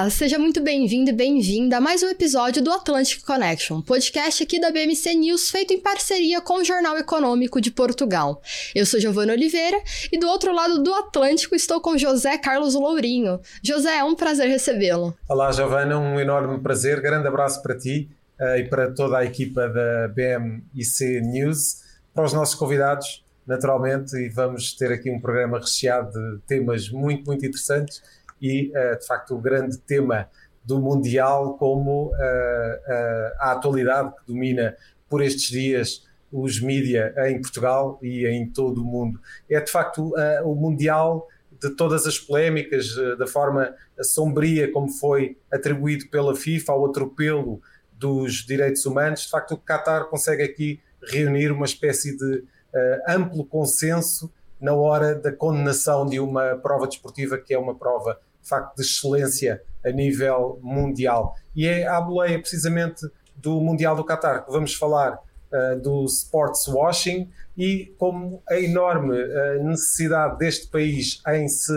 Olá, seja muito bem-vindo e bem-vinda a mais um episódio do Atlantic Connection, podcast aqui da BMC News feito em parceria com o Jornal Econômico de Portugal. Eu sou Giovana Oliveira e do outro lado do Atlântico estou com José Carlos Lourinho. José, é um prazer recebê-lo. Olá, Giovana, um enorme prazer, grande abraço para ti uh, e para toda a equipa da BMIC News, para os nossos convidados, naturalmente, e vamos ter aqui um programa recheado de temas muito, muito interessantes e, uh, de facto, o grande tema do Mundial como uh, uh, a atualidade que domina por estes dias os mídia em Portugal e em todo o mundo. É, de facto, o Mundial de todas as polémicas, da forma sombria como foi atribuído pela FIFA ao atropelo dos direitos humanos, de facto o Qatar consegue aqui reunir uma espécie de amplo consenso na hora da condenação de uma prova desportiva que é uma prova facto de excelência a nível mundial. E é à boleia precisamente do Mundial do Qatar que vamos falar uh, do sports washing e como a enorme uh, necessidade deste país em se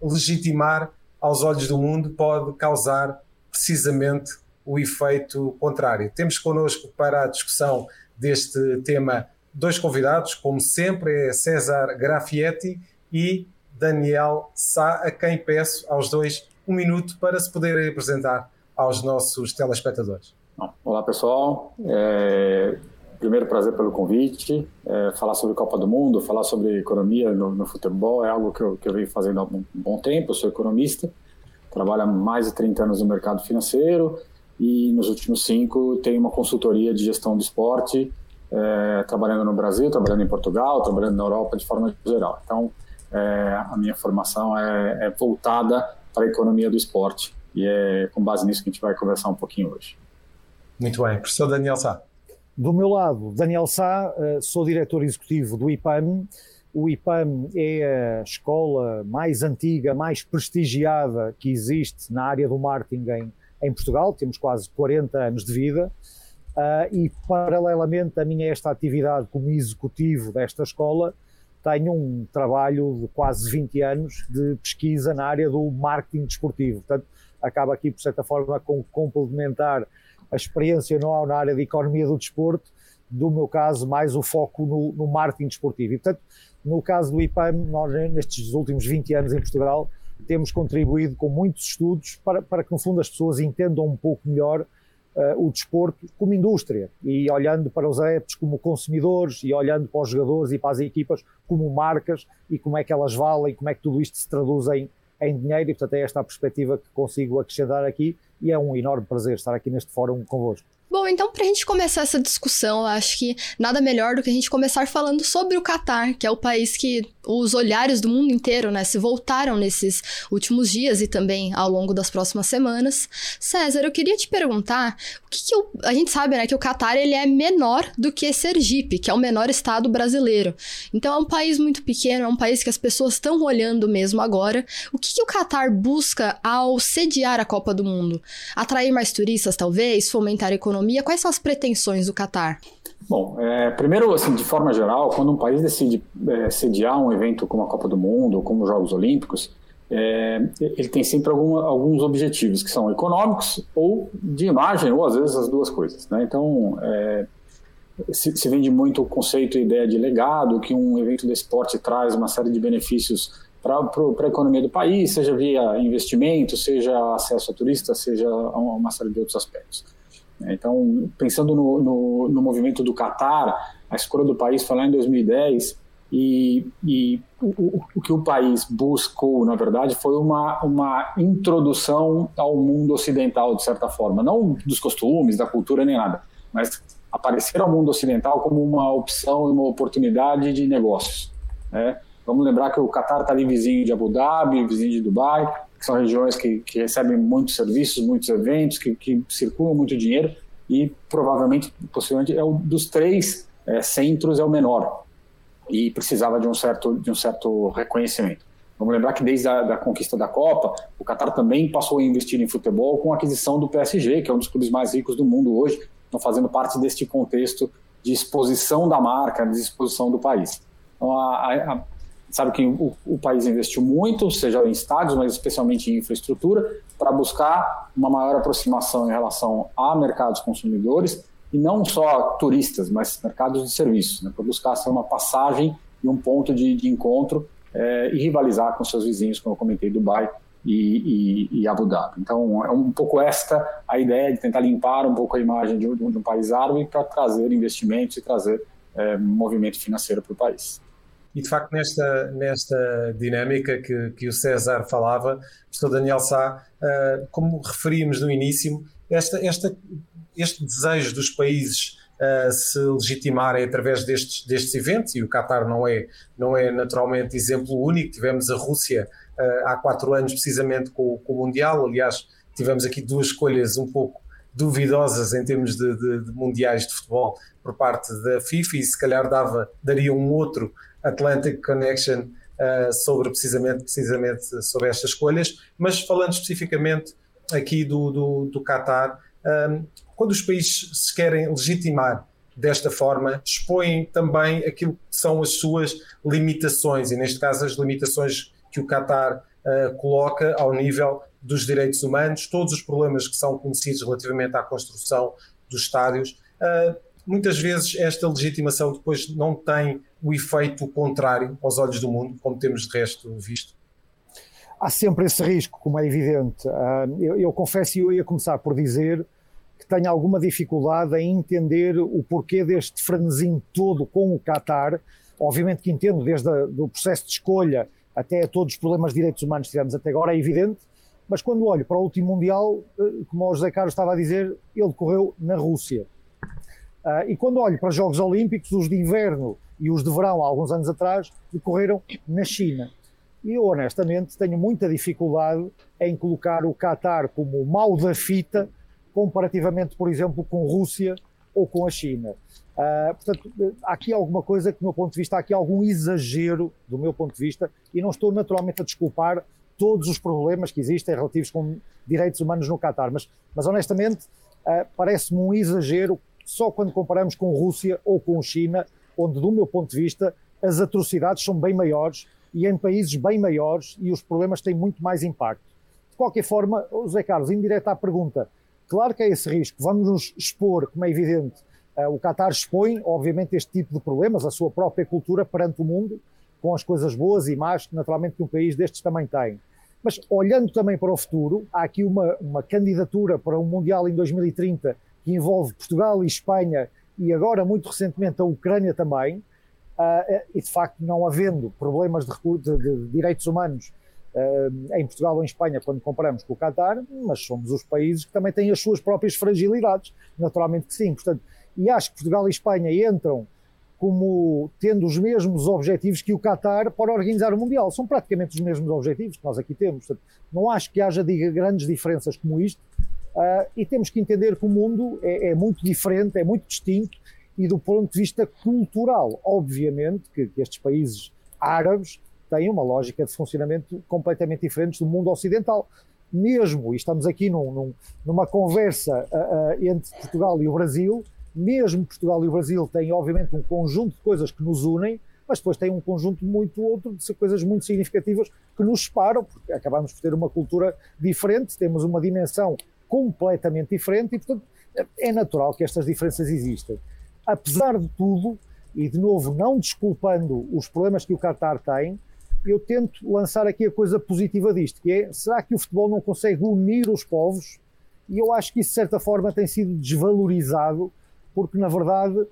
legitimar aos olhos do mundo pode causar precisamente o efeito contrário. Temos connosco para a discussão deste tema dois convidados, como sempre, é César Grafietti e Daniel Sá, a quem peço aos dois um minuto para se poderem apresentar aos nossos telespectadores. Olá pessoal, é, primeiro prazer pelo convite, é, falar sobre Copa do Mundo, falar sobre economia no, no futebol é algo que eu, que eu venho fazendo há um bom tempo, eu sou economista, trabalho há mais de 30 anos no mercado financeiro e nos últimos cinco tenho uma consultoria de gestão do esporte, é, trabalhando no Brasil, trabalhando em Portugal, trabalhando na Europa de forma geral. Então, é, a minha formação é, é, voltada para a economia do esporte. E é com base nisso que a gente vai conversar um pouquinho hoje. Muito bem. Professor Daniel Sá. Do meu lado, Daniel Sá, eh, sou diretor executivo do IPAM. O IPAM é a escola mais antiga, mais prestigiada que existe na área do marketing em, em Portugal. Temos quase 40 anos de vida. Uh, e, paralelamente a minha esta atividade como executivo desta escola, tenho um trabalho de quase 20 anos de pesquisa na área do marketing desportivo. Portanto, acaba aqui, por certa forma, com complementar a experiência não na área de economia do desporto, do meu caso, mais o foco no, no marketing desportivo. E, portanto, no caso do IPAM, nós nestes últimos 20 anos em Portugal, temos contribuído com muitos estudos para, para que, no fundo, as pessoas entendam um pouco melhor o desporto como indústria e olhando para os adeptos como consumidores e olhando para os jogadores e para as equipas como marcas e como é que elas valem, como é que tudo isto se traduz em, em dinheiro e portanto é esta a perspectiva que consigo acrescentar aqui e é um enorme prazer estar aqui neste fórum convosco. Bom, então para a gente começar essa discussão, acho que nada melhor do que a gente começar falando sobre o Catar, que é o país que os olhares do mundo inteiro, né, se voltaram nesses últimos dias e também ao longo das próximas semanas. César, eu queria te perguntar, o que, que eu, a gente sabe, né, que o Catar ele é menor do que Sergipe, que é o menor estado brasileiro. Então é um país muito pequeno, é um país que as pessoas estão olhando mesmo agora. O que, que o Catar busca ao sediar a Copa do Mundo? Atrair mais turistas, talvez, fomentar a economia? Quais são as pretensões do Catar? Bom, é, primeiro, assim, de forma geral, quando um país decide é, sediar um evento como a Copa do Mundo, como os Jogos Olímpicos, é, ele tem sempre algum, alguns objetivos que são econômicos ou de imagem, ou às vezes as duas coisas. Né? Então, é, se, se, vende muito o conceito e ideia de legado, que um evento desse porte traz uma série de benefícios para a economia do país, seja via investimento, seja acesso a turistas, seja uma série de outros aspectos. Né? Então, pensando no, no, no movimento do Catar, a escolha do país foi lá em 2010 e, e o, o, que o país buscou, na verdade, foi uma, uma introdução ao mundo ocidental, de certa forma. Não dos costumes, da cultura, nem nada, mas aparecer ao mundo ocidental como uma opção e uma oportunidade de negócios. Né? Vamos lembrar que o Catar está ali vizinho de Abu Dhabi, vizinho de Dubai, que são regiões que, que recebem muitos serviços, muitos eventos, que, que, circulam muito dinheiro e provavelmente, possivelmente, é um dos três é, centros é o menor e precisava de um certo de um certo reconhecimento. Vamos lembrar que desde a da conquista da Copa, o Qatar também passou a investir em futebol com a aquisição do PSG, que é um dos clubes mais ricos do mundo hoje, estão fazendo parte deste contexto de exposição da marca, de exposição do país. Então, a, a, sabe que o, o, país investiu muito, seja em estádios, mas especialmente em infraestrutura, para buscar uma maior aproximação em relação a mercados consumidores e não só turistas, mas mercados de serviços, né, para buscar ser uma passagem e um ponto de, de encontro é, e rivalizar com seus vizinhos, como eu comentei, Dubai e, e, e, Abu Dhabi. Então, é um pouco esta a ideia de tentar limpar um pouco a imagem de um, de um país árabe para trazer investimentos e trazer é, movimento financeiro para o país. E de facto, nesta, nesta dinâmica que, que o César falava, professor Daniel Sá, uh, como referimos no início, esta, esta, este desejo dos países uh, se legitimarem através destes, destes eventos, e o Qatar não é, não é naturalmente exemplo único, tivemos a Rússia uh, há quatro anos precisamente com, com, o Mundial, aliás, tivemos aqui duas escolhas um pouco duvidosas em termos de, de, de mundiais de futebol por parte da FIFA e se calhar dava, daria um outro Atlantic Connection uh, sobre precisamente, precisamente sobre estas escolhas, mas falando especificamente aqui do, do, do Qatar, um, quando os países se querem legitimar desta forma, expõem também aquilo que são as suas limitações, e neste caso as limitações que o Qatar uh, coloca ao nível dos direitos humanos, todos os problemas que são conhecidos relativamente à construção dos estádios. Uh, muitas vezes esta legitimação depois não tem o efeito contrário aos olhos do mundo, como temos de resto visto? Há sempre esse risco, como é evidente. Ah, eu, eu confesso, eu ia começar por dizer que tenho alguma dificuldade em entender o porquê deste frenesim todo com o Qatar. Obviamente que entendo desde o processo de escolha até todos os problemas de direitos humanos que tivemos até agora, é evidente, mas quando olho para o último Mundial, ah, como o José Carlos estava a dizer, ele correu na Rússia. Uh, e quando olho para os Jogos Olímpicos, os de inverno e os de verão, há alguns anos atrás, decorreram na China. E eu, honestamente, tenho muita dificuldade em colocar o Qatar como o mal da fita, comparativamente, por exemplo, com Rússia ou com a China. Uh, portanto, há aqui alguma coisa que, do meu ponto de vista, há aqui algum exagero, do meu ponto de vista, e não estou naturalmente a desculpar todos os problemas que existem relativos com direitos humanos no Qatar, mas, mas honestamente, uh, parece-me um exagero só quando comparamos com Rússia ou com China, onde, do meu ponto de vista, as atrocidades são bem maiores e em países bem maiores e os problemas têm muito mais impacto. De qualquer forma, José Carlos, indireto à pergunta, claro que é esse risco, vamos nos expor, como é evidente, eh, o Qatar expõe, obviamente, este tipo de problemas, a sua própria cultura perante o mundo, com as coisas boas e más que naturalmente que um país destes também tem. Mas olhando também para o futuro, há aqui uma, uma candidatura para um Mundial em 2030 que envolve Portugal e Espanha e agora, muito recentemente, a Ucrânia também, uh, e de facto não havendo problemas de, de, de direitos humanos uh, em Portugal ou em Espanha quando comparamos com o Qatar, mas somos os países que também têm as suas próprias fragilidades, naturalmente que sim. Portanto, e acho que Portugal e Espanha entram como tendo os mesmos objetivos que o Qatar para organizar o Mundial. São praticamente os mesmos objetivos que nós aqui temos. Portanto, não acho que haja grandes diferenças como isto, Uh, e temos que entender que o mundo é, é, muito diferente, é muito distinto e do ponto de vista cultural, obviamente que, que, estes países árabes têm uma lógica de funcionamento completamente diferente do mundo ocidental. Mesmo, e estamos aqui num, num, numa conversa uh, uh, entre Portugal e o Brasil, mesmo Portugal e o Brasil têm obviamente um conjunto de coisas que nos unem, mas depois tem um conjunto muito outro de coisas muito significativas que nos separam, porque acabamos por ter uma cultura diferente, temos uma dimensão completamente diferente e, portanto, é natural que estas diferenças existam. Apesar de tudo, e de novo, não desculpando os problemas que o Qatar tem, eu tento lançar aqui a coisa positiva disto, que é, será que o futebol não consegue unir os povos? E eu acho que isso, de certa forma, tem sido desvalorizado, porque, na verdade, uh,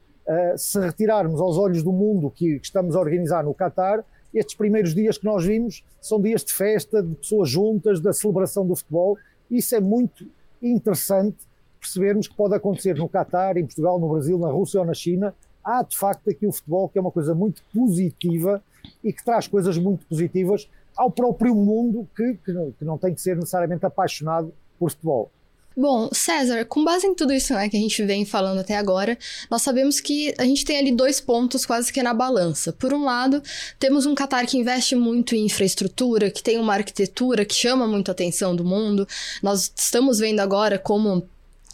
se retirarmos aos olhos do mundo que estamos a organizar no Qatar, estes primeiros dias que nós vimos são dias de festa, de pessoas juntas, da celebração do futebol. Isso é muito interessante percebermos que pode acontecer no Catar, em Portugal, no Brasil, na Rússia ou na China. Há de facto aqui o futebol que é uma coisa muito positiva e que traz coisas muito positivas ao próprio mundo que, que, não, que não tem que ser necessariamente apaixonado por futebol. Bom, César, com base em tudo isso né, que a gente vem falando até agora, nós sabemos que a gente tem ali dois pontos quase que na balança. Por um lado, temos um Qatar que investe muito em infraestrutura, que tem uma arquitetura que chama muito a atenção do mundo. Nós estamos vendo agora como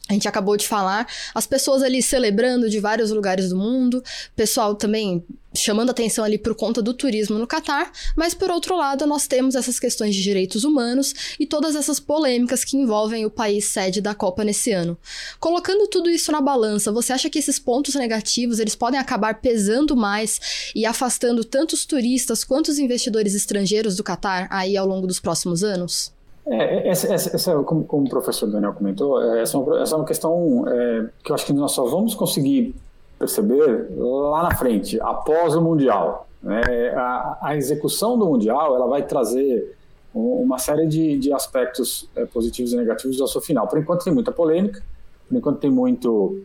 a gente acabou de falar, as pessoas ali celebrando de vários lugares do mundo, pessoal também chamando atenção ali por conta do turismo no Catar, mas por outro lado, nós temos essas questões de direitos humanos e todas essas polêmicas que envolvem o país sede da Copa nesse ano. Colocando tudo isso na balança, você acha que esses pontos negativos, eles podem acabar pesando mais e afastando tanto os turistas quanto os investidores estrangeiros do Catar aí ao longo dos próximos anos? É, essa, essa, essa, como, como, o professor Daniel comentou, é, essa é uma, essa é uma questão é, que eu acho que nós só vamos conseguir perceber lá na frente, após o Mundial. Né? A, a, execução do Mundial ela vai trazer uma série de, de aspectos é, positivos e negativos ao seu final. Por enquanto tem muita polêmica, por enquanto tem muito,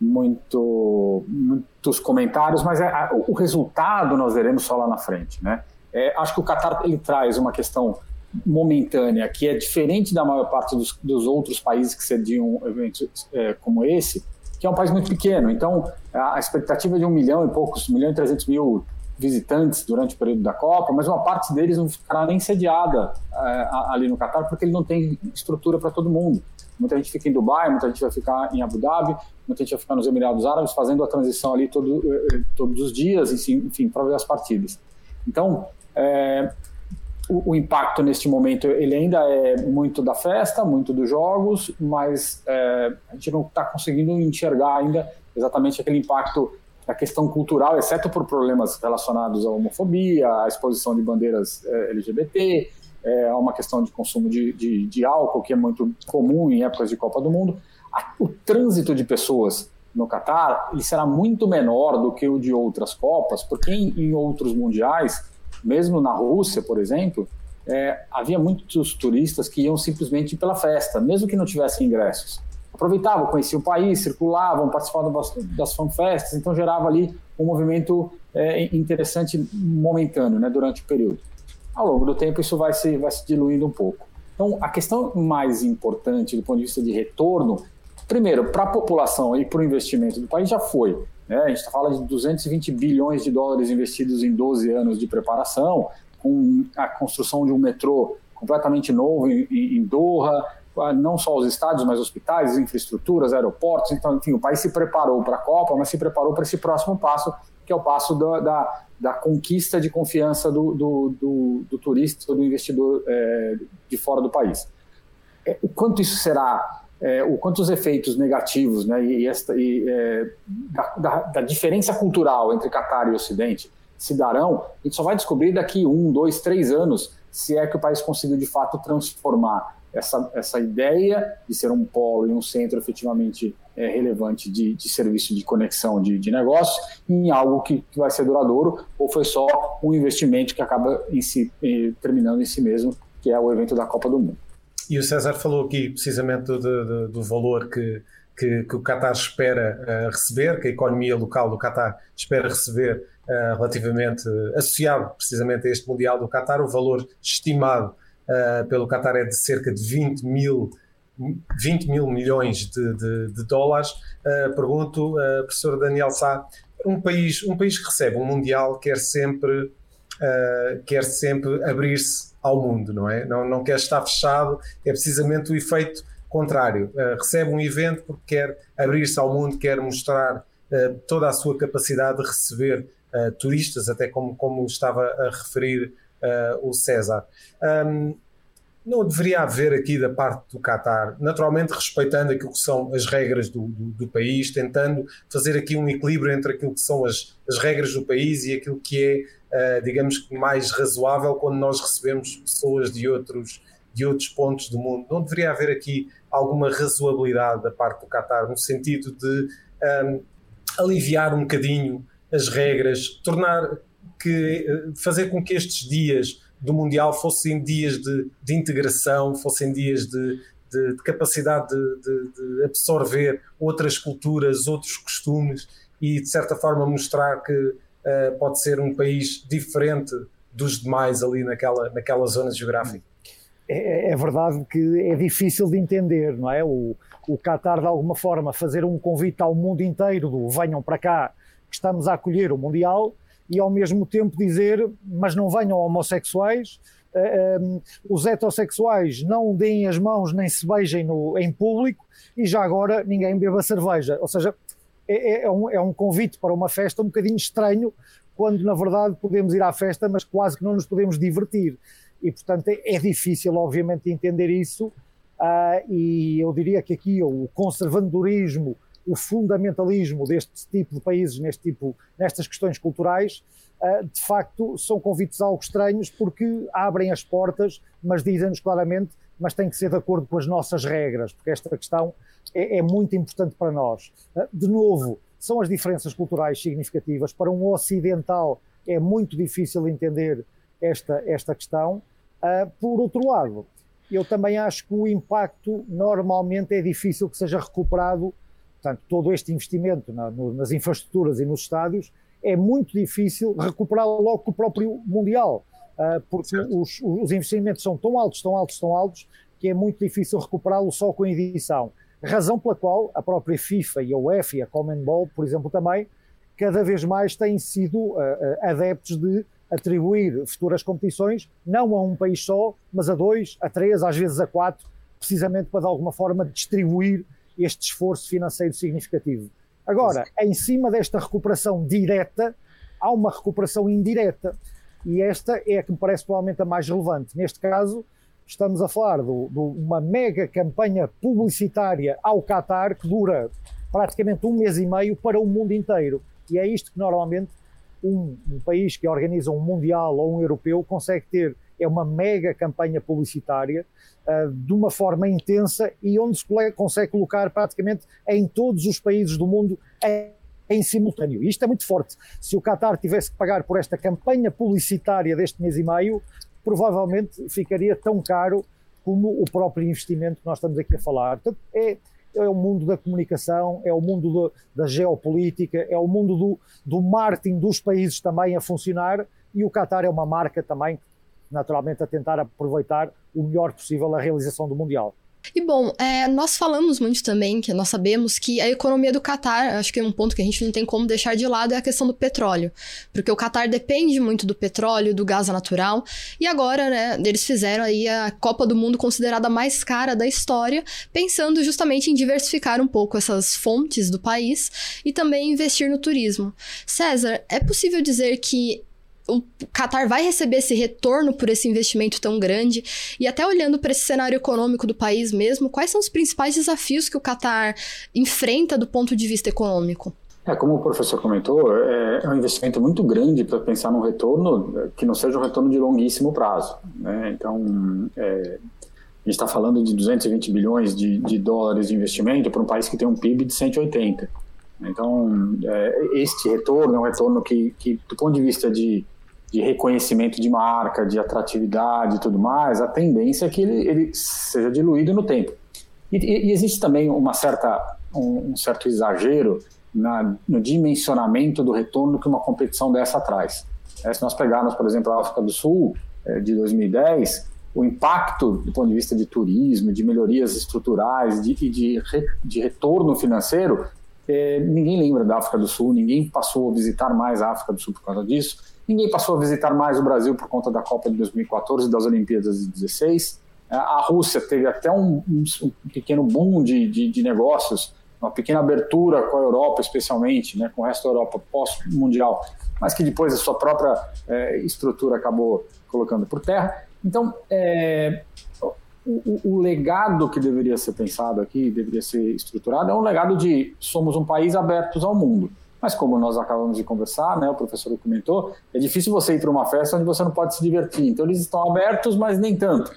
muito, muitos comentários, mas é, a, o resultado nós veremos só lá na frente. Né? É, acho que o Qatar ele traz uma questão momentânea, que é diferente da maior parte dos, dos outros países que sediam eventos é, como esse, que é um país muito pequeno. Então, a, expectativa é de um milhão e poucos, um milhão e trezentos mil visitantes durante o período da Copa, mas uma parte deles não ficará nem sediada é, ali no Catar, porque ele não tem estrutura para todo mundo. Muita gente fica em Dubai, muita gente vai ficar em Abu Dhabi, muita gente vai ficar nos Emirados Árabes, fazendo a transição ali todo, é, todos os dias, enfim, para ver as partidas. Então, é, o, o, impacto neste momento ele ainda é muito da festa, muito dos jogos, mas é, a gente não está conseguindo enxergar ainda exatamente aquele impacto da questão cultural, exceto por problemas relacionados à homofobia, à exposição de bandeiras é, LGBT, é, a uma questão de consumo de, de, de, álcool, que é muito comum em épocas de Copa do Mundo. O trânsito de pessoas no Catar ele será muito menor do que o de outras Copas, porque em, em outros mundiais mesmo na Rússia, por exemplo, é, havia muitos turistas que iam simplesmente pela festa, mesmo que não tivessem ingressos. Aproveitavam, conheciam o país, circulavam, participavam das fanfestas, então gerava ali um movimento é, interessante momentâneo né, durante o período. Ao longo do tempo, isso vai se, vai se diluindo um pouco. Então, a questão mais importante do ponto de vista de retorno, primeiro, para a população e para o investimento do país já foi. Né? A gente está falando de 220 bilhões de dólares investidos em 12 anos de preparação, com a construção de um metrô completamente novo em, em Doha, não só os estádios, mas hospitais, infraestruturas, aeroportos. Então, enfim, o país se preparou para a Copa, mas se preparou para esse próximo passo, que é o passo da, da, da conquista de confiança do, do, do, do turista, do investidor é, de fora do país. É, o quanto isso será é, o quanto os efeitos negativos né, e, esta, e é, da, da, da, diferença cultural entre Catar e Ocidente se darão, a gente só vai descobrir daqui um, dois, três anos se é que o país conseguiu de fato transformar essa, essa ideia de ser um polo e um centro efetivamente é, relevante de, de, serviço de conexão de, de negócios em algo que, que, vai ser duradouro ou foi só um investimento que acaba em si, terminando em si mesmo, que é o evento da Copa do Mundo. E o César falou aqui precisamente do, do, do valor que, que, que, o Qatar espera uh, receber, que a economia local do Qatar espera receber uh, relativamente, associado precisamente a este Mundial do Qatar, o valor estimado uh, pelo Qatar é de cerca de 20 mil 20 mil milhões de, de, de dólares. pergunto, professor Daniel Sá, um país, um país que recebe um Mundial quer sempre, quer sempre abrir-se ao mundo, não é? Não, não quer estar fechado, é precisamente o efeito contrário. Uh, recebe um evento porque quer abrir-se ao mundo, quer mostrar uh, toda a sua capacidade de receber uh, turistas, até como, como estava a referir o César. Um, não deveria haver aqui da parte do Qatar, naturalmente respeitando aquilo que são as regras do, do, do, país, tentando fazer aqui um equilíbrio entre aquilo que são as, as regras do país e aquilo que é uh, digamos mais razoável quando nós recebemos pessoas de outros, de outros pontos do mundo. Não deveria haver aqui alguma razoabilidade da parte do Qatar, no sentido de um, ehm, aliviar um bocadinho as regras, tornar que, eh, fazer com que estes dias do Mundial fossem dias de, de integração, fossem dias de, de, de capacidade de, absorver outras culturas, outros costumes e de certa forma mostrar que uh, pode ser um país diferente dos demais ali naquela, naquela zona geográfica. É, é, verdade que é difícil de entender, não é? O, o Qatar, de alguma forma, fazer um convite ao mundo inteiro do venham para cá, que estamos a acolher o Mundial, e ao mesmo tempo dizer, mas não venham homossexuais, um, os heterossexuais não deem as mãos nem se beijem no, em público e já agora ninguém beba cerveja. Ou seja, é, é, é, um, é um convite para uma festa um bocadinho estranho, quando na verdade podemos ir à festa, mas quase que não nos podemos divertir. E portanto é, é difícil, obviamente, entender isso. Uh, e eu diria que aqui o conservadorismo, o fundamentalismo deste tipo de países, neste tipo, nestas questões culturais, uh, de facto são convites algo estranhos porque abrem as portas, mas dizem-nos claramente, mas tem que ser de acordo com as nossas regras, porque esta questão é, é muito importante para nós. Uh, de novo, são as diferenças culturais significativas. Para um ocidental é muito difícil entender esta, esta questão. Uh, por outro lado, eu também acho que o impacto normalmente é difícil que seja recuperado. Portanto, todo este investimento na, no, nas infraestruturas e nos estádios é muito difícil recuperá-lo logo com o próprio Mundial, uh, porque os, os, investimentos são tão altos, tão altos, tão altos, que é muito difícil recuperá-lo só com a edição. Razão pela qual a própria FIFA e a UEFA e a Common Ball, por exemplo, também, cada vez mais têm sido uh, adeptos de atribuir futuras competições não a um país só, mas a dois, a três, às vezes a quatro, precisamente para de alguma forma distribuir este esforço financeiro significativo. Agora, em cima desta recuperação direta, há uma recuperação indireta. E esta é a que me parece provavelmente a mais relevante. Neste caso, estamos a falar de uma mega campanha publicitária ao Qatar que dura praticamente um mês e meio para o mundo inteiro. E é isto que normalmente um, um, país que organiza um mundial ou um europeu consegue ter é uma mega campanha publicitária uh, de uma forma intensa e onde se consegue colocar praticamente em todos os países do mundo em, em simultâneo. E isto é muito forte. Se o Qatar tivesse que pagar por esta campanha publicitária deste mês e meio, provavelmente ficaria tão caro como o próprio investimento que nós estamos aqui a falar. Portanto, é, é o mundo da comunicação, é o mundo do, da geopolítica, é o mundo do, do marketing dos países também a funcionar e o Qatar é uma marca também, naturalmente, a tentar aproveitar o melhor possível a realização do Mundial. E bom, é, nós falamos muito também, que nós sabemos que a economia do Catar, acho que é um ponto que a gente não tem como deixar de lado, é a questão do petróleo. Porque o Catar depende muito do petróleo, do gás natural, e agora, né, eles fizeram aí a Copa do Mundo considerada mais cara da história, pensando justamente em diversificar um pouco essas fontes do país e também investir no turismo. César, é possível dizer que o Qatar vai receber esse retorno por esse investimento tão grande? E até olhando para esse cenário econômico do país mesmo, quais são os principais desafios que o Qatar enfrenta do ponto de vista econômico? É, como o professor comentou, é, é um investimento muito grande para pensar num retorno que não seja um retorno de longuíssimo prazo. Né? Então, é, a gente está falando de 220 bilhões de, de dólares de investimento para um país que tem um PIB de 180. Então, é, este retorno é um retorno que, que, do ponto de vista de de reconhecimento de marca, de atratividade e tudo mais, a tendência é que ele, ele seja diluído no tempo. E, e, existe também uma certa, um, um certo exagero na, no dimensionamento do retorno que uma competição dessa traz. É, se nós pegarmos, por exemplo, a África do Sul é, de 2010, o impacto do ponto de vista de turismo, de melhorias estruturais e de, de, de, retorno financeiro, é, ninguém lembra da África do Sul, ninguém passou a visitar mais a África do Sul por causa disso. Ninguém passou a visitar mais o Brasil por conta da Copa de 2014 e das Olimpíadas de 2016. É, a Rússia teve até um, um pequeno boom de, de, de, negócios, uma pequena abertura com a Europa, especialmente, né, com o resto da Europa pós-mundial, mas que depois a sua própria é, estrutura acabou colocando por terra. Então, é, o, o, legado que deveria ser pensado aqui, deveria ser estruturado, é um legado de somos um país abertos ao mundo. Mas como nós acabamos de conversar, né, o professor comentou, é difícil você ir para uma festa onde você não pode se divertir. Então eles estão abertos, mas nem tanto.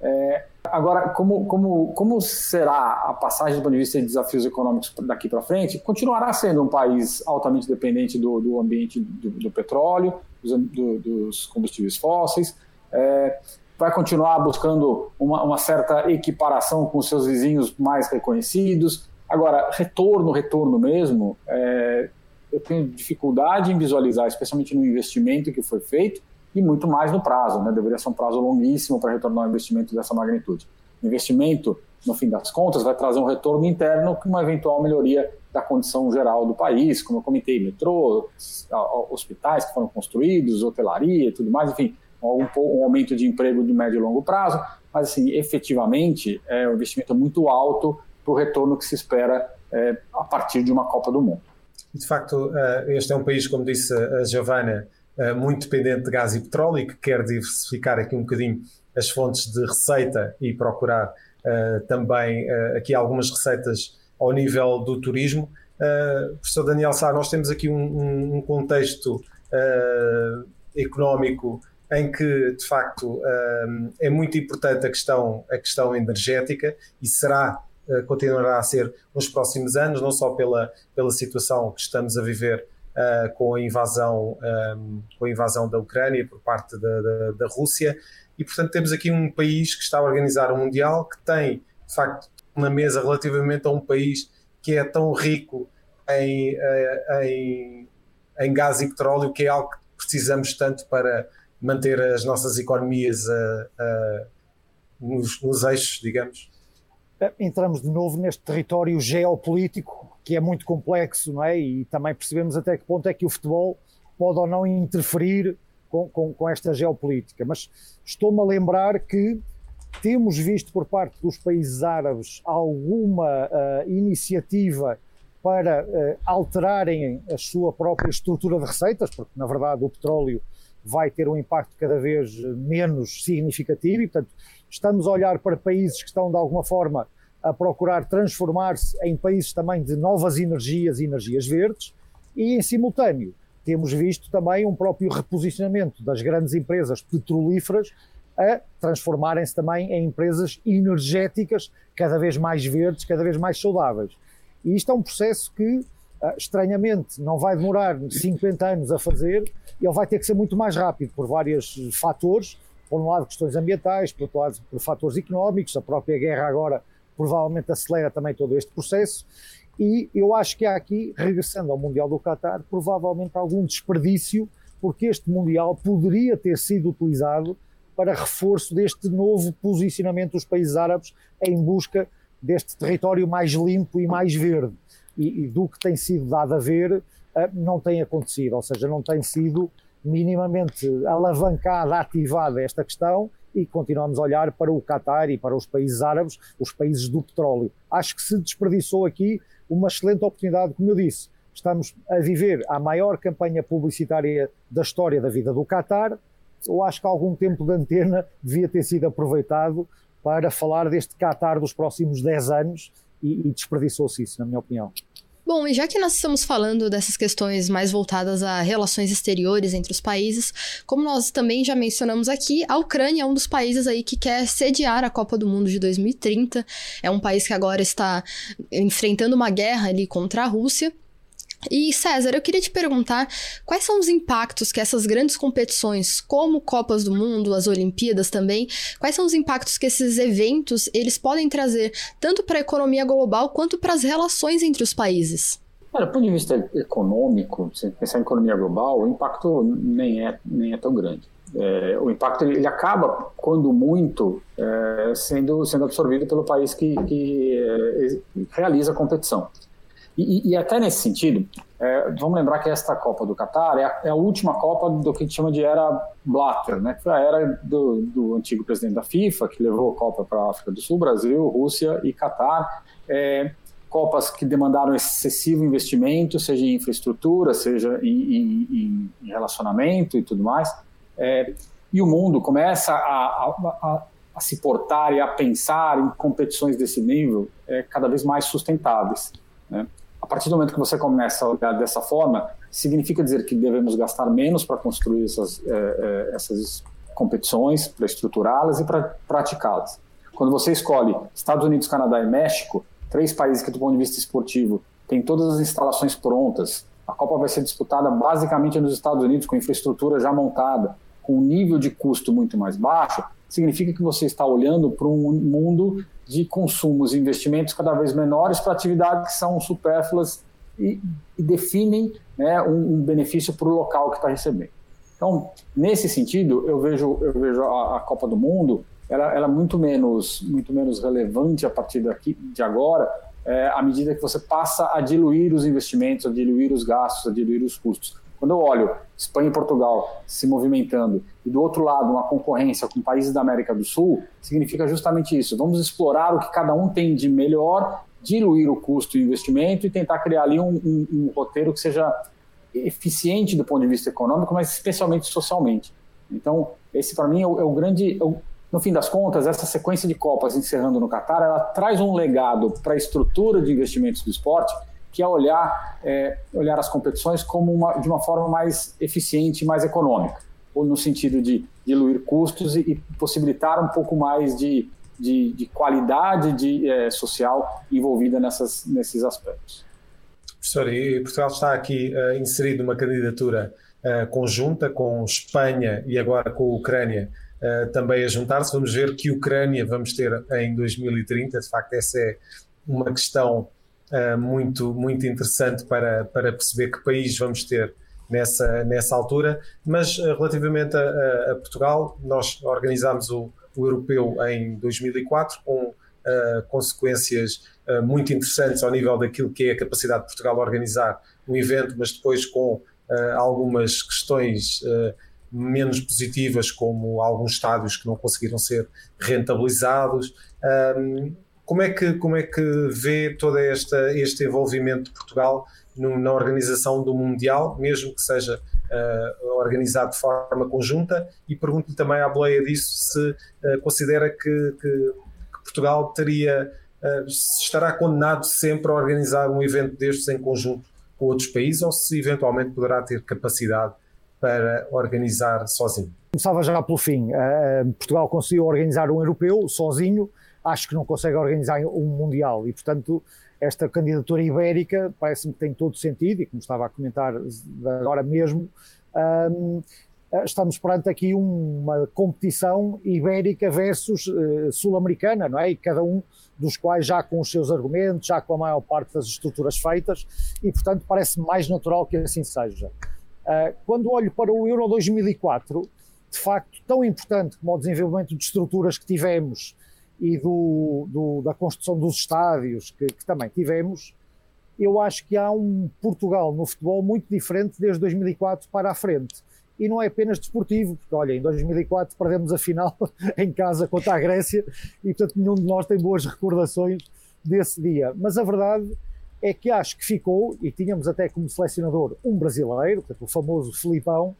É, agora, como, como, como será a passagem do ponto de vista de desafios econômicos daqui para frente? Continuará sendo um país altamente dependente do, do ambiente do, do petróleo, dos, do, dos combustíveis fósseis. É, vai continuar buscando uma, uma certa equiparação com seus vizinhos mais reconhecidos. Agora, retorno, retorno mesmo, é, eu tenho dificuldade em visualizar, especialmente no investimento que foi feito e muito mais no prazo, né? Deveria ser um prazo longuíssimo para retornar um investimento dessa magnitude. O investimento, no fim das contas, vai trazer um retorno interno com uma eventual melhoria da condição geral do país, como eu comentei, metrô, hospitais que foram construídos, hotelaria e tudo mais, enfim, algum um aumento de emprego de médio e longo prazo, mas assim, efetivamente, é um investimento muito alto para o retorno que se espera é, a partir de uma Copa do Mundo. De facto, eh, este é um país, como disse a Giovana, eh, muito dependente de gás e petróleo e que quer diversificar aqui um bocadinho as fontes de receita e procurar uh, também aqui algumas receitas ao nível do turismo. Professor Daniel Sá, nós temos aqui um, um contexto económico em que, de facto, é muito importante a questão, a questão energética e será, continuará a ser nos próximos anos, não só pela, pela situação que estamos a viver Uh, com, a invasão, um, com a invasão da Ucrânia por parte da, da, da, Rússia, e portanto temos aqui um país que está a organizar um Mundial que tem, de facto, na mesa relativamente a um país que é tão rico em, eh, em, em gás e petróleo, que é algo que precisamos tanto para manter as nossas economias nos, nos eixos, digamos. Entramos de novo neste território geopolítico que é muito complexo, não é? E também percebemos até que ponto é que o futebol pode ou não interferir com, com, com esta geopolítica. Mas estou-me a lembrar que temos visto por parte dos países árabes alguma uh, iniciativa para uh, alterarem a sua própria estrutura de receitas, porque na verdade o petróleo vai ter um impacto cada vez menos significativo e, portanto, estamos a olhar para países que estão de alguma forma a procurar transformar-se em países também de novas energias e energias verdes, e em simultâneo temos visto também um próprio reposicionamento das grandes empresas petrolíferas a transformarem-se também em empresas energéticas cada vez mais verdes, cada vez mais saudáveis. E isto é um processo que, estranhamente, não vai demorar 50 anos a fazer, ele vai ter que ser muito mais rápido por vários fatores, por um lado questões ambientais, por outro lado por fatores económicos, a própria guerra agora provavelmente acelera também todo este processo. E eu acho que há aqui, regressando ao Mundial do Qatar, provavelmente algum desperdício, porque este Mundial poderia ter sido utilizado para reforço deste novo posicionamento dos países árabes em busca deste território mais limpo e mais verde. E, e do que tem sido dado a ver, eh, não tem acontecido, ou seja, não tem sido minimamente alavancada, ativada esta questão e continuamos a olhar para o Qatar e para os países árabes, os países do petróleo. Acho que se desperdiçou aqui uma excelente oportunidade, como eu disse. Estamos a viver a maior campanha publicitária da história da vida do Qatar. Eu acho que algum tempo de antena devia ter sido aproveitado para falar deste Qatar dos próximos 10 anos e, e desperdiçou-se isso, na minha opinião. Bom, e já que nós estamos falando dessas questões mais voltadas a relações exteriores entre os países, como nós também já mencionamos aqui, a Ucrânia é um dos países aí que quer sediar a Copa do Mundo de 2030. É um país que agora está enfrentando uma guerra ali contra a Rússia. E César, eu queria te perguntar quais são os impactos que essas grandes competições, como Copas do Mundo, as Olimpíadas também, quais são os impactos que esses eventos eles podem trazer tanto para a economia global quanto para as relações entre os países? Olha, do ponto de vista econômico, se pensar em economia global, o impacto nem é, nem é tão grande. É, o impacto ele acaba, quando muito, é, sendo, sendo absorvido pelo país que, que é, realiza a competição. E, e, até nesse sentido, é, vamos lembrar que esta Copa do Catar é a, é a, última Copa do que a gente chama de era Blatter, né? que foi a era do, do antigo presidente da FIFA, que levou a Copa para a África do Sul, Brasil, Rússia e Catar. É, Copas que demandaram excessivo investimento, seja em infraestrutura, seja em, em, em relacionamento e tudo mais. É, e o mundo começa a, a, a, se portar e a pensar em competições desse nível é, cada vez mais sustentáveis. Né? Partir do momento que você começa a olhar dessa forma, significa dizer que devemos gastar menos para construir essas, é, essas competições, para estruturá-las e para praticá-las. Quando você escolhe Estados Unidos, Canadá e México, três países que, do ponto de vista esportivo, têm todas as instalações prontas, a Copa vai ser disputada basicamente nos Estados Unidos, com infraestrutura já montada, com um nível de custo muito mais baixo, significa que você está olhando para um mundo de consumos e investimentos cada vez menores para atividades que são supérfluas e, e definem né, um, um, benefício para o local que está recebendo. Então, nesse sentido, eu vejo, eu vejo a, a Copa do Mundo ela, ela, é muito menos muito menos relevante a partir daqui, de agora, é, à medida que você passa a diluir os investimentos, a diluir os gastos, a diluir os custos. Quando eu olho Espanha e Portugal se movimentando e do outro lado uma concorrência com países da América do Sul, significa justamente isso. Vamos explorar o que cada um tem de melhor, diluir o custo e investimento e tentar criar ali um, um, um roteiro que seja eficiente do ponto de vista econômico, mas especialmente socialmente. Então, esse para mim é o, é o grande, é o, no fim das contas, essa sequência de Copas encerrando no Catar, ela traz um legado para a estrutura de investimentos do esporte, que é olhar, é, olhar as competições como uma, de uma forma mais eficiente, mais econômica, ou no sentido de diluir custos e, e possibilitar um pouco mais de, de, de qualidade de, é, social envolvida nessas, nesses aspectos. Professor, e Portugal está aqui uh, inserido numa candidatura uh, conjunta com Espanha e agora com a Ucrânia uh, também a juntar-se. Vamos ver que Ucrânia vamos ter em 2030. De facto, essa é uma questão uh, muito, muito interessante para, para perceber que país vamos ter nessa, nessa altura. Mas uh, relativamente a, a, Portugal, nós organizámos o, o europeu em 2004 com consequências muito interessantes ao nível daquilo que é a capacidade de Portugal organizar um evento, mas depois com algumas questões menos positivas, como alguns estádios que não conseguiram ser rentabilizados. Um, como é que, como é que vê todo este envolvimento de Portugal no, na organização do Mundial, mesmo que seja uh, organizado de forma conjunta? E pergunto-lhe também à boleia disso se uh, considera que, que, que, Portugal teria, uh, estará condenado sempre a organizar um evento destes em conjunto com outros países ou se eventualmente poderá ter capacidade para organizar sozinho? Começava já pelo fim. Portugal conseguiu organizar um europeu sozinho, acho que não consegue organizar um mundial e, portanto, esta candidatura ibérica parece-me que tem todo sentido e, como estava a comentar agora mesmo, uh, estamos perante aqui uma competição ibérica versus uh, sul-americana, não é? E cada um dos quais já com os seus argumentos, já com a maior parte das estruturas feitas, e portanto parece mais natural que assim seja. Ah, quando olho para o Euro 2004, de facto, tão importante como o desenvolvimento de estruturas que tivemos e do, do, da construção dos estádios que, que, também tivemos, eu acho que há um Portugal no futebol muito diferente desde 2004 para a frente. E não é apenas desportivo, porque olha, em 2004 perdemos a final em casa contra a Grécia e portanto nenhum de nós tem boas recordações desse dia. Mas a verdade é que acho que ficou, e tínhamos até como selecionador um brasileiro, portanto, o famoso Filipão,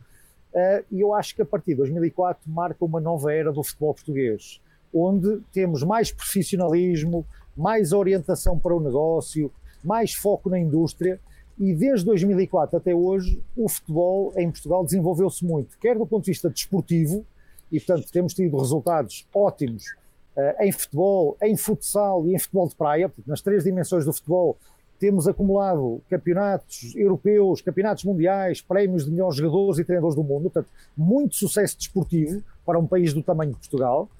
uh, e eu acho que a partir de 2004 marca uma nova era do futebol português, onde temos mais profissionalismo, mais orientação para o negócio, mais foco na indústria, e desde 2004 até hoje o futebol em Portugal desenvolveu-se muito, quer do ponto de vista desportivo, e portanto temos tido resultados ótimos uh, em futebol, em futsal e em futebol de praia, portanto, nas três dimensões do futebol temos acumulado campeonatos europeus, campeonatos mundiais, prémios de melhores jogadores e treinadores do mundo, portanto, muito sucesso desportivo para um país do tamanho de Portugal.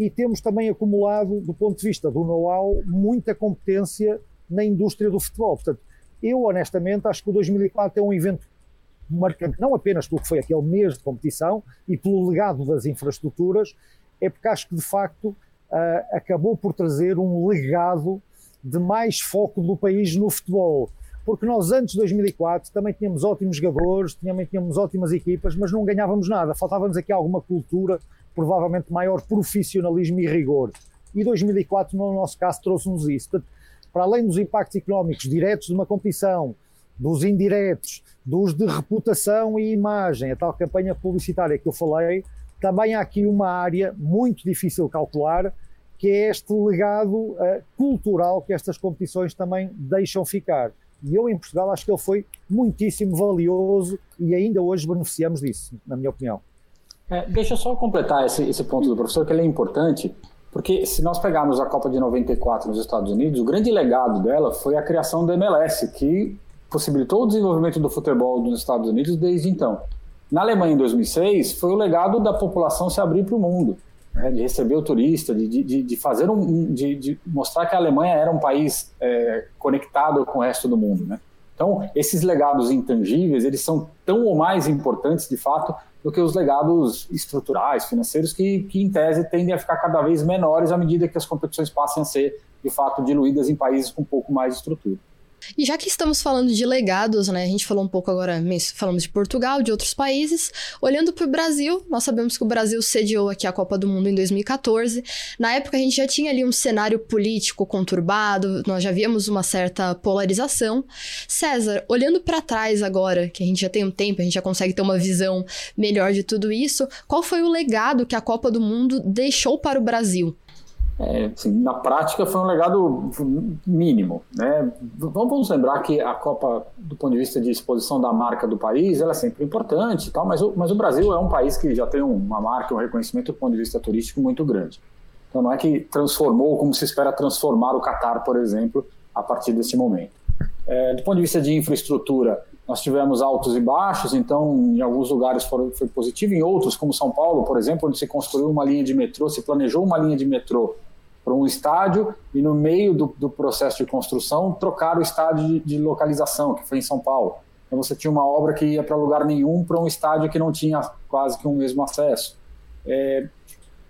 E temos também acumulado, do ponto de vista do know-how, muita competência na indústria do futebol. Portanto, eu honestamente acho que o 2004 é um evento marcante, não apenas pelo que foi aquele mês de competição e pelo legado das infraestruturas, é porque acho que de facto uh, acabou por trazer um legado de mais foco do país no futebol. Porque nós, antes de 2004, também tínhamos ótimos jogadores, também tínhamos ótimas equipas, mas não ganhávamos nada. Faltava-nos aqui alguma cultura, provavelmente maior profissionalismo e rigor. E 2004, no nosso caso, trouxe-nos isso. Para além dos impactos económicos diretos de uma competição, dos indiretos, dos de reputação e imagem, a tal campanha publicitária que eu falei, também há aqui uma área muito difícil de calcular, que é este legado uh, cultural que estas competições também deixam ficar. E eu, em Portugal, acho que ele foi muitíssimo valioso e ainda hoje beneficiamos disso, na minha opinião. É, deixa eu só completar esse, esse ponto do professor, que ele é importante, porque se nós pegarmos a Copa de 94 nos Estados Unidos, o grande legado dela foi a criação do MLS, que possibilitou o desenvolvimento do futebol nos Estados Unidos desde então. Na Alemanha, em 2006, foi o legado da população se abrir para o mundo né, de receber o turista, de, de, de fazer um, de, de, mostrar que a Alemanha era um país é, conectado com o resto do mundo, né? Então, esses legados intangíveis, eles são tão ou mais importantes, de fato, do que os legados estruturais, financeiros, que, que em tese tendem a ficar cada vez menores à medida que as competições passem a ser, de fato, diluídas em países com um pouco mais de estrutura. E já que estamos falando de legados, né? A gente falou um pouco agora, falamos de Portugal, de outros países. Olhando para o Brasil, nós sabemos que o Brasil sediou aqui a Copa do Mundo em 2014. Na época a gente já tinha ali um cenário político conturbado, nós já víamos uma certa polarização. César, olhando para trás agora, que a gente já tem um tempo, a gente já consegue ter uma visão melhor de tudo isso, qual foi o legado que a Copa do Mundo deixou para o Brasil? É, assim, na prática foi um legado mínimo. Né? Vamos lembrar que a Copa, do ponto de vista de exposição da marca do país, ela é sempre importante, tal, mas, o, mas o Brasil é um país que já tem uma marca, um reconhecimento do ponto de vista turístico muito grande. Então não é que transformou como se espera transformar o Catar, por exemplo, a partir desse momento. É, do ponto de vista de infraestrutura, nós tivemos altos e baixos, então em alguns lugares foi, foi positivo, em outros, como São Paulo, por exemplo, onde se construiu uma linha de metrô, se planejou uma linha de metrô para um estádio e no meio do, do, processo de construção trocar o estádio de, de, localização, que foi em São Paulo. Então você tinha uma obra que ia para lugar nenhum para um estádio que não tinha quase que o um mesmo acesso. É,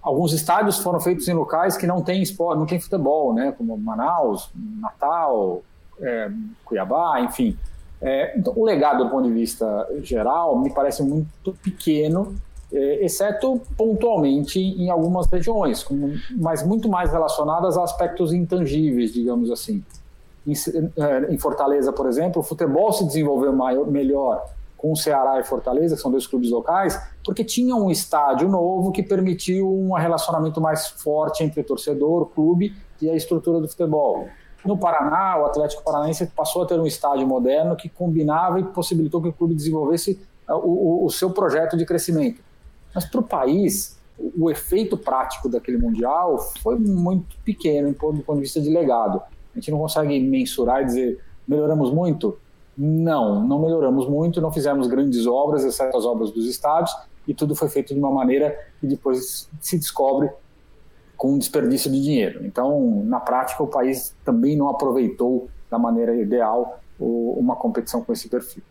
alguns estádios foram feitos em locais que não tem esporte, não tem futebol, né, como Manaus, Natal, é, Cuiabá, enfim. É, então, o legado do ponto de vista geral me parece muito pequeno exceto pontualmente em algumas regiões, mas muito mais relacionadas a aspectos intangíveis, digamos assim. Em, é, em Fortaleza, por exemplo, o futebol se desenvolveu maior, melhor com o Ceará e Fortaleza, que são dois clubes locais, porque tinha um estádio novo que permitiu um relacionamento mais forte entre o torcedor, o clube e a estrutura do futebol. No Paraná, o Atlético Paranaense passou a ter um estádio moderno que combinava e possibilitou que o clube desenvolvesse o, o, o seu projeto de crescimento. Mas para o país, o efeito prático daquele Mundial foi muito pequeno do ponto de vista de legado. A gente não consegue mensurar e dizer melhoramos muito? Não, não melhoramos muito, não fizemos grandes obras, exceto as obras dos estádios, e tudo foi feito de uma maneira que depois se descobre com desperdício de dinheiro. Então, na prática, o país também não aproveitou da maneira ideal uma competição com esse perfil.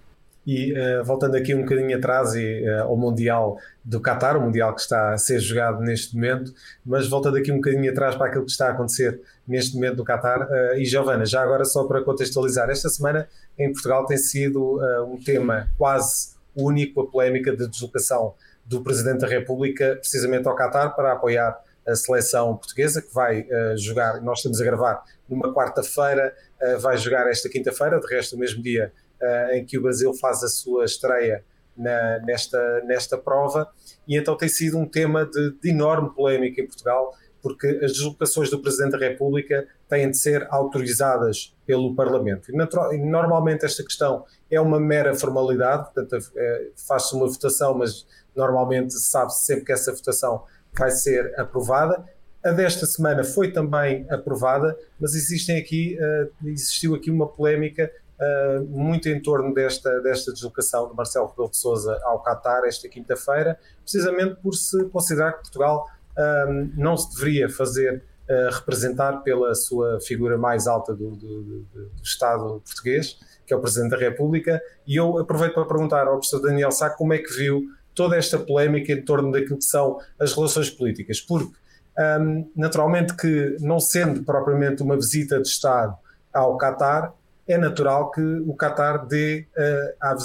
E uh, voltando aqui um bocadinho atrás e, uh, ao Mundial do Qatar, o Mundial que está a ser jogado neste momento, mas voltando aqui um bocadinho atrás para aquilo que está a acontecer neste momento no Qatar. Uh, e Giovana, já agora só para contextualizar, esta semana em Portugal tem sido um tema quase único, a polémica de deslocação do Presidente da República precisamente ao Qatar para apoiar a seleção portuguesa que vai jogar, nós estamos a gravar numa quarta-feira, vai jogar esta quinta-feira, de resto o mesmo dia uh, em que o Brasil faz a sua estreia na, nesta, nesta prova, e então tem sido um tema de, de enorme polémica em Portugal, porque as deslocações do Presidente da República têm de ser autorizadas pelo Parlamento. E, normalmente esta questão é uma mera formalidade, portanto, é, faz-se uma votação, mas normalmente sabe-se sempre que essa votação vai ser aprovada. A desta semana foi também aprovada, mas existem aqui, uh, existiu aqui uma polémica uh, muito em torno desta, desta deslocação de Marcelo Rebelo de Sousa ao Qatar esta quinta-feira, precisamente por se considerar que Portugal uh, não se deveria fazer uh, representar pela sua figura mais alta do, do, do, do, Estado português, que é o Presidente da República, e eu aproveito para perguntar ao professor Daniel Sá como é que viu toda esta polémica em torno daquilo que são as relações políticas, porque um, naturalmente que não sendo propriamente uma visita de Estado ao Qatar, é natural que o Qatar dê, uh, a,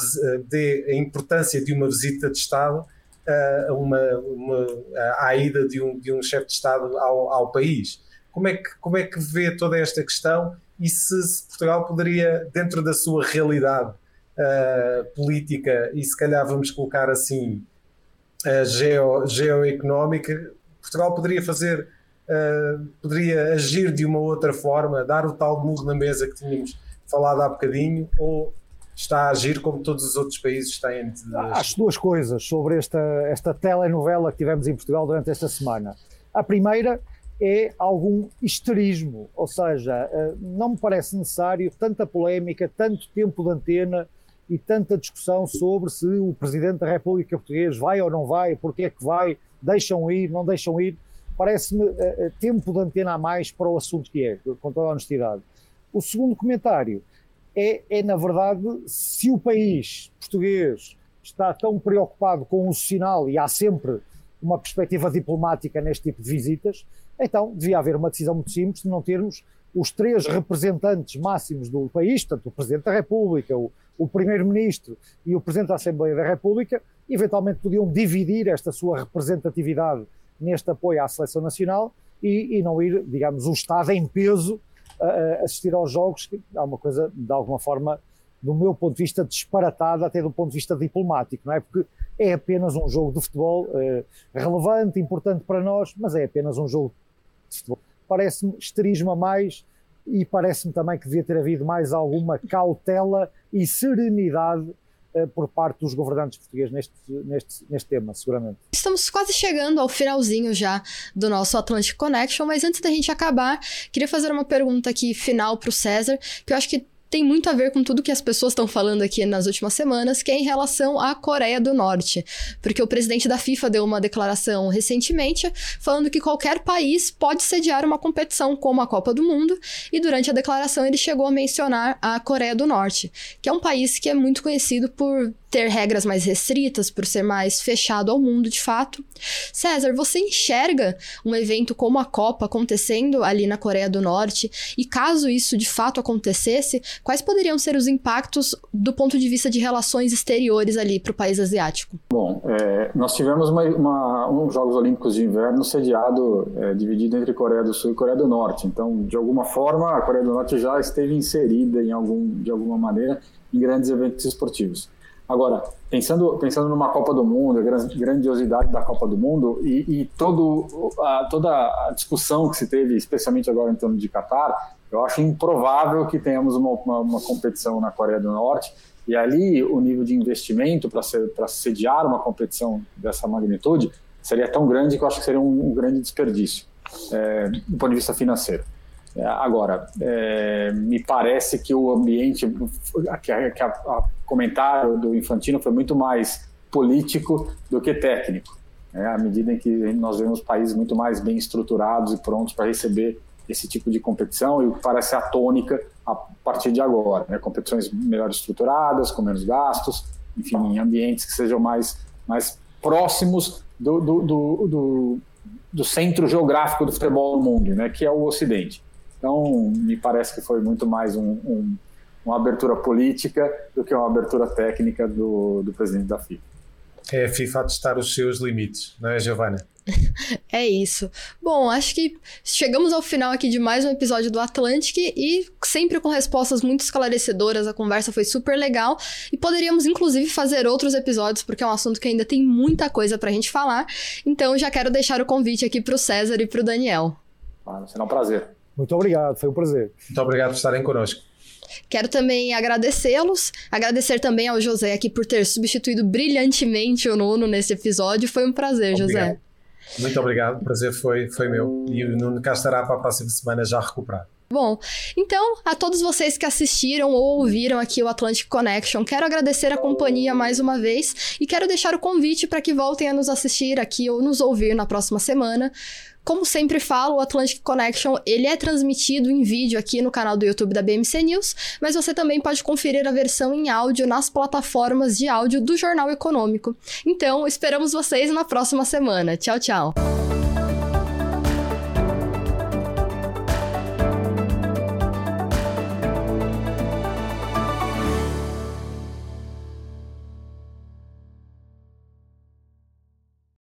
dê a importância de uma visita de Estado uh, uma, uma, à ida de um, de um chefe de Estado ao, ao, país. Como é, que, como é que vê toda esta questão e se, se Portugal poderia, dentro da sua realidade uh, política, e se calhar vamos colocar assim, geo, geoeconómica, Portugal poderia fazer, uh, poderia agir de uma outra forma, dar o tal murro na mesa que tínhamos falado há bocadinho, ou está a agir como todos os outros países têm de... Acho duas coisas sobre esta, esta telenovela que tivemos em Portugal durante esta semana. A primeira é algum histerismo, ou seja, eh, não me parece necessário tanta polémica, tanto tempo de antena e tanta discussão sobre se o Presidente da República Portuguesa vai ou não vai, porque é que vai, deixam ir, não deixam ir. Parece-me uh, tempo de antena a mais para o assunto que é, com toda a honestidade. O segundo comentário é, é, na verdade, se o país português está tão preocupado com o sinal e há sempre uma perspectiva diplomática neste tipo de visitas, então devia haver uma decisão muito simples de não termos os três representantes máximos do país, tanto o Presidente da República, o, o Primeiro-Ministro e o Presidente da Assembleia da República, eventualmente podiam dividir esta sua representatividade neste apoio à seleção nacional e, e não ir, digamos, o Estado em peso a, assistir aos jogos, que é uma coisa, de alguma forma, do meu ponto de vista, disparatada, até do ponto de vista diplomático, não é? Porque é apenas um jogo de futebol eh, relevante, importante para nós, mas é apenas um jogo de futebol. Parece-me esterismo mais e parece-me também que devia ter havido mais alguma cautela e serenidade por parte dos governantes portugueses neste, neste, neste tema, seguramente. Estamos quase chegando ao finalzinho já do nosso Atlantic Connection, mas antes da gente acabar, queria fazer uma pergunta aqui final para o César, que eu acho que tem muito a ver com tudo que as pessoas estão falando aqui nas últimas semanas, que é em relação à Coreia do Norte. Porque o presidente da FIFA deu uma declaração recentemente falando que qualquer país pode sediar uma competição como a Copa do Mundo, e durante a declaração ele chegou a mencionar a Coreia do Norte, que é um país que é muito conhecido por ter regras mais restritas, por ser mais fechado ao mundo de fato. César, você enxerga um evento como a Copa acontecendo ali na Coreia do Norte? E caso isso de fato acontecesse, quais poderiam ser os impactos do ponto de vista de relações exteriores ali para o país asiático? Bom, é, nós tivemos uma, uma, uns Jogos Olímpicos de Inverno sediado, é, dividido entre Coreia do Sul e Coreia do Norte. Então, de alguma forma, a Coreia do Norte já esteve inserida em algum, de alguma maneira em grandes eventos esportivos. Agora, pensando, pensando numa Copa do Mundo, a grandiosidade da Copa do Mundo e, e todo, a, toda a discussão que se teve, especialmente agora em torno de Qatar, eu acho improvável que tenhamos uma, uma, uma competição na Coreia do Norte e ali o nível de investimento para sediar uma competição dessa magnitude seria tão grande que eu acho que seria um, um grande desperdício é, do ponto de vista financeiro. É, agora, é, me parece que o ambiente, que, a, que a, a comentário do Infantino foi muito mais político do que técnico, né? à medida em que nós vemos países muito mais bem estruturados e prontos para receber esse tipo de competição e parece a tônica a partir de agora, né? competições melhor estruturadas, com menos gastos, enfim, em ambientes que sejam mais, mais próximos do, do, do, do, do centro geográfico do futebol no mundo, né? que é o Ocidente. Então, me parece que foi muito mais um, um, uma abertura política do que uma abertura técnica do, do presidente da FIFA. É a FIFA a testar os seus limites, não é, Giovana? É isso. Bom, acho que chegamos ao final aqui de mais um episódio do Atlantic e sempre com respostas muito esclarecedoras. A conversa foi super legal e poderíamos inclusive fazer outros episódios porque é um assunto que ainda tem muita coisa pra gente falar. Então já quero deixar o convite aqui pro César e pro Daniel. Ah, será um prazer. Muito obrigado, foi um prazer. Muito obrigado por estarem connosco. Quero também agradecê-los, agradecer também ao José aqui por ter substituído brilhantemente o Nuno nesse episódio. Foi um prazer, obrigado. José. Muito obrigado, o prazer foi, foi meu. E o Nuno cá estará para a próxima semana já recuperado. Bom, então, a todos vocês que assistiram ou ouviram aqui o Atlantic Connection, quero agradecer a companhia mais uma vez e quero deixar o convite para que voltem a nos assistir aqui ou nos ouvir na próxima semana. Como sempre falo, o Atlantic Connection ele é transmitido em vídeo aqui no canal do YouTube da BMC News, mas você também pode conferir a versão em áudio nas plataformas de áudio do Jornal Econômico. Então, esperamos vocês na próxima semana. Tchau, tchau!